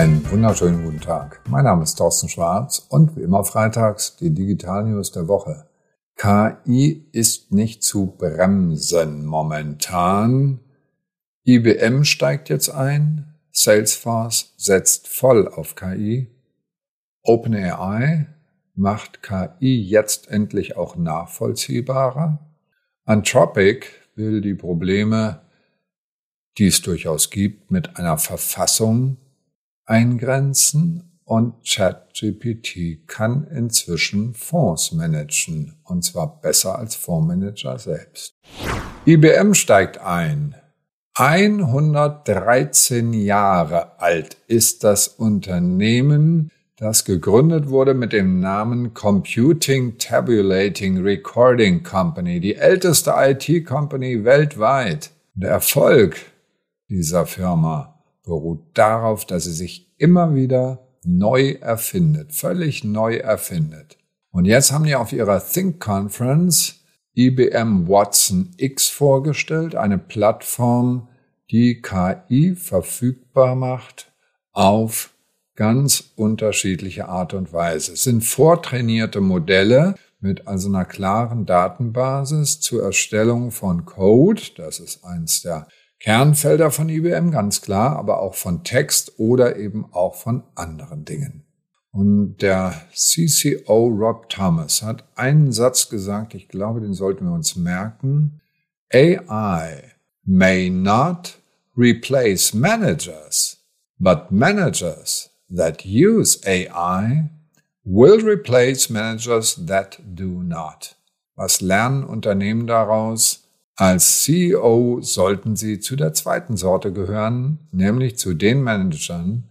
Einen wunderschönen guten Tag. Mein Name ist Thorsten Schwarz und wie immer freitags die Digital News der Woche. KI ist nicht zu bremsen momentan. IBM steigt jetzt ein. Salesforce setzt voll auf KI. OpenAI macht KI jetzt endlich auch nachvollziehbarer. Anthropic will die Probleme, die es durchaus gibt, mit einer Verfassung eingrenzen und ChatGPT kann inzwischen Fonds managen und zwar besser als Fondsmanager selbst. IBM steigt ein. 113 Jahre alt ist das Unternehmen, das gegründet wurde mit dem Namen Computing Tabulating Recording Company, die älteste IT-Company weltweit. Der Erfolg dieser Firma beruht darauf, dass sie sich immer wieder neu erfindet, völlig neu erfindet. Und jetzt haben die auf ihrer Think Conference IBM Watson X vorgestellt, eine Plattform, die KI verfügbar macht auf ganz unterschiedliche Art und Weise. Es sind vortrainierte Modelle mit also einer klaren Datenbasis zur Erstellung von Code. Das ist eins der Kernfelder von IBM, ganz klar, aber auch von Text oder eben auch von anderen Dingen. Und der CCO Rob Thomas hat einen Satz gesagt, ich glaube, den sollten wir uns merken. AI may not replace managers, but managers that use AI will replace managers that do not. Was lernen Unternehmen daraus? Als CEO sollten Sie zu der zweiten Sorte gehören, nämlich zu den Managern,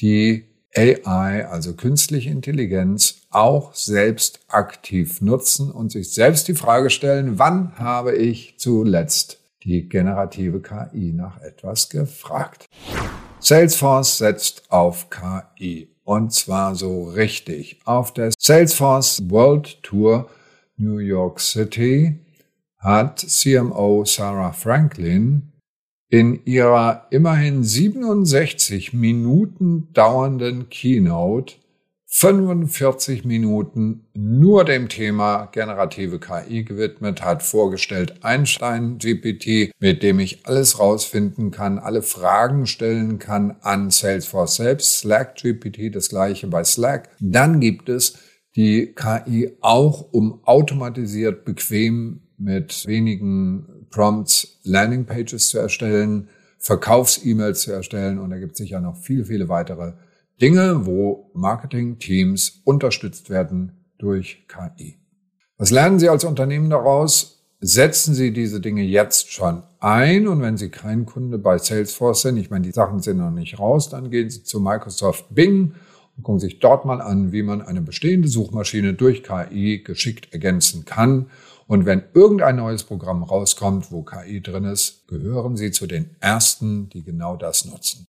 die AI, also künstliche Intelligenz, auch selbst aktiv nutzen und sich selbst die Frage stellen, wann habe ich zuletzt die generative KI nach etwas gefragt? Salesforce setzt auf KI und zwar so richtig. Auf der Salesforce World Tour New York City hat CMO Sarah Franklin in ihrer immerhin 67 Minuten dauernden Keynote 45 Minuten nur dem Thema generative KI gewidmet, hat vorgestellt Einstein GPT, mit dem ich alles rausfinden kann, alle Fragen stellen kann an Salesforce selbst, Slack GPT, das gleiche bei Slack. Dann gibt es die KI auch, um automatisiert bequem mit wenigen Prompts Landingpages zu erstellen, Verkaufs-E-Mails zu erstellen und da gibt es sicher noch viele, viele weitere Dinge, wo Marketing-Teams unterstützt werden durch KI. Was lernen Sie als Unternehmen daraus? Setzen Sie diese Dinge jetzt schon ein und wenn Sie kein Kunde bei Salesforce sind, ich meine, die Sachen sind noch nicht raus, dann gehen Sie zu Microsoft Bing und gucken sich dort mal an, wie man eine bestehende Suchmaschine durch KI geschickt ergänzen kann. Und wenn irgendein neues Programm rauskommt, wo KI drin ist, gehören Sie zu den ersten, die genau das nutzen.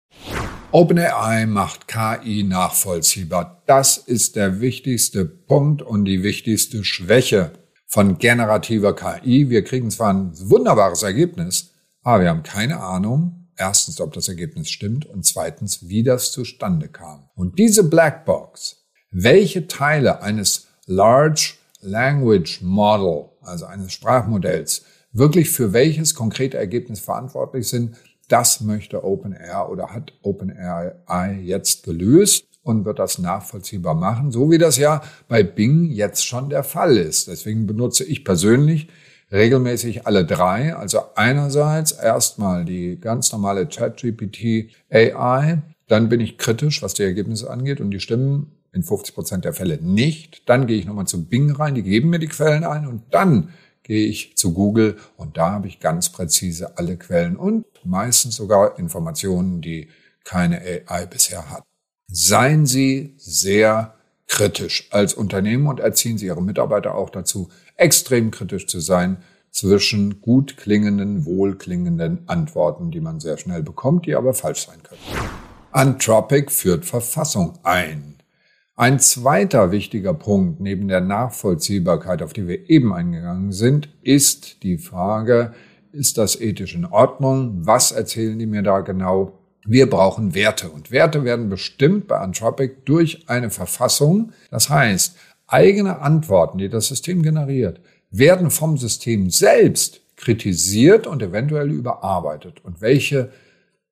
OpenAI macht KI nachvollziehbar. Das ist der wichtigste Punkt und die wichtigste Schwäche von generativer KI. Wir kriegen zwar ein wunderbares Ergebnis, aber wir haben keine Ahnung, erstens, ob das Ergebnis stimmt und zweitens, wie das zustande kam. Und diese Blackbox, welche Teile eines Large Language Model, also eines Sprachmodells, wirklich für welches konkrete Ergebnis verantwortlich sind, das möchte OpenAI oder hat OpenAI jetzt gelöst und wird das nachvollziehbar machen, so wie das ja bei Bing jetzt schon der Fall ist. Deswegen benutze ich persönlich regelmäßig alle drei. Also einerseits erstmal die ganz normale ChatGPT AI, dann bin ich kritisch, was die Ergebnisse angeht und die stimmen in 50 Prozent der Fälle nicht. Dann gehe ich nochmal zu Bing rein, die geben mir die Quellen ein und dann gehe ich zu Google und da habe ich ganz präzise alle Quellen und meistens sogar Informationen, die keine AI bisher hat. Seien Sie sehr kritisch als Unternehmen und erziehen Sie Ihre Mitarbeiter auch dazu, extrem kritisch zu sein zwischen gut klingenden, wohlklingenden Antworten, die man sehr schnell bekommt, die aber falsch sein können. Anthropic führt Verfassung ein. Ein zweiter wichtiger Punkt neben der Nachvollziehbarkeit, auf die wir eben eingegangen sind, ist die Frage, ist das ethisch in Ordnung? Was erzählen die mir da genau? Wir brauchen Werte und Werte werden bestimmt bei Anthropic durch eine Verfassung. Das heißt, eigene Antworten, die das System generiert, werden vom System selbst kritisiert und eventuell überarbeitet. Und welche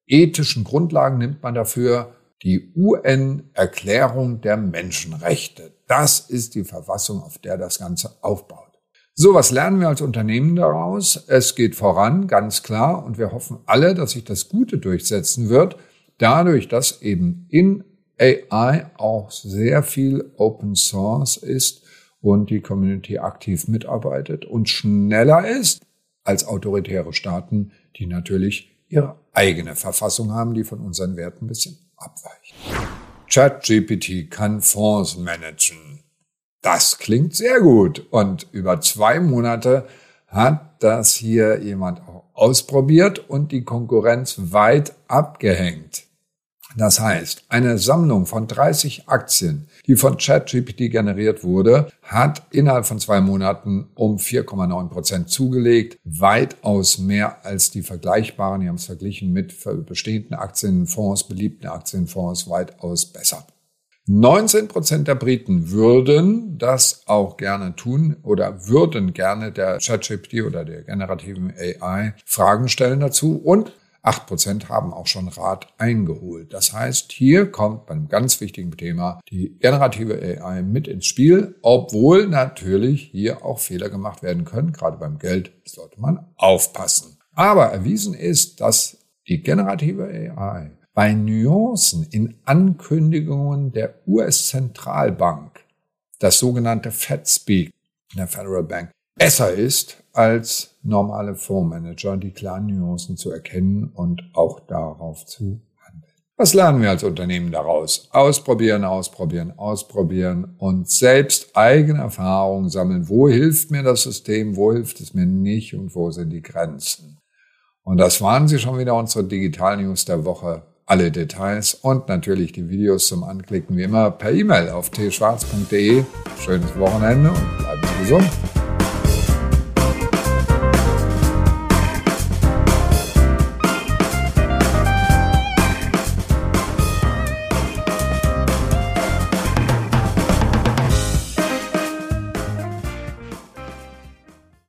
ethischen Grundlagen nimmt man dafür? Die UN-Erklärung der Menschenrechte. Das ist die Verfassung, auf der das Ganze aufbaut. So, was lernen wir als Unternehmen daraus? Es geht voran, ganz klar, und wir hoffen alle, dass sich das Gute durchsetzen wird, dadurch, dass eben in AI auch sehr viel Open Source ist und die Community aktiv mitarbeitet und schneller ist als autoritäre Staaten, die natürlich ihre eigene Verfassung haben, die von unseren Werten ein bisschen abweicht. ChatGPT kann Fonds managen. Das klingt sehr gut. Und über zwei Monate hat das hier jemand auch ausprobiert und die Konkurrenz weit abgehängt. Das heißt, eine Sammlung von 30 Aktien, die von ChatGPT generiert wurde, hat innerhalb von zwei Monaten um 4,9 Prozent zugelegt. Weitaus mehr als die vergleichbaren, die haben es verglichen mit bestehenden Aktienfonds, beliebten Aktienfonds, weitaus besser. 19 Prozent der Briten würden das auch gerne tun oder würden gerne der ChatGPT oder der generativen AI Fragen stellen dazu und 8 Prozent haben auch schon Rat eingeholt. Das heißt, hier kommt bei einem ganz wichtigen Thema die generative AI mit ins Spiel, obwohl natürlich hier auch Fehler gemacht werden können. Gerade beim Geld sollte man aufpassen. Aber erwiesen ist, dass die generative AI bei Nuancen in Ankündigungen der US-Zentralbank, das sogenannte FedSpeak der Federal Bank, besser ist als normale Fondsmanager, die klaren Nuancen zu erkennen und auch darauf zu handeln. Was lernen wir als Unternehmen daraus? Ausprobieren, ausprobieren, ausprobieren und selbst eigene Erfahrungen sammeln. Wo hilft mir das System? Wo hilft es mir nicht? Und wo sind die Grenzen? Und das waren sie schon wieder, unsere Digital News der Woche. Alle Details und natürlich die Videos zum Anklicken wie immer per E-Mail auf tschwarz.de. Schönes Wochenende und bleiben Sie gesund.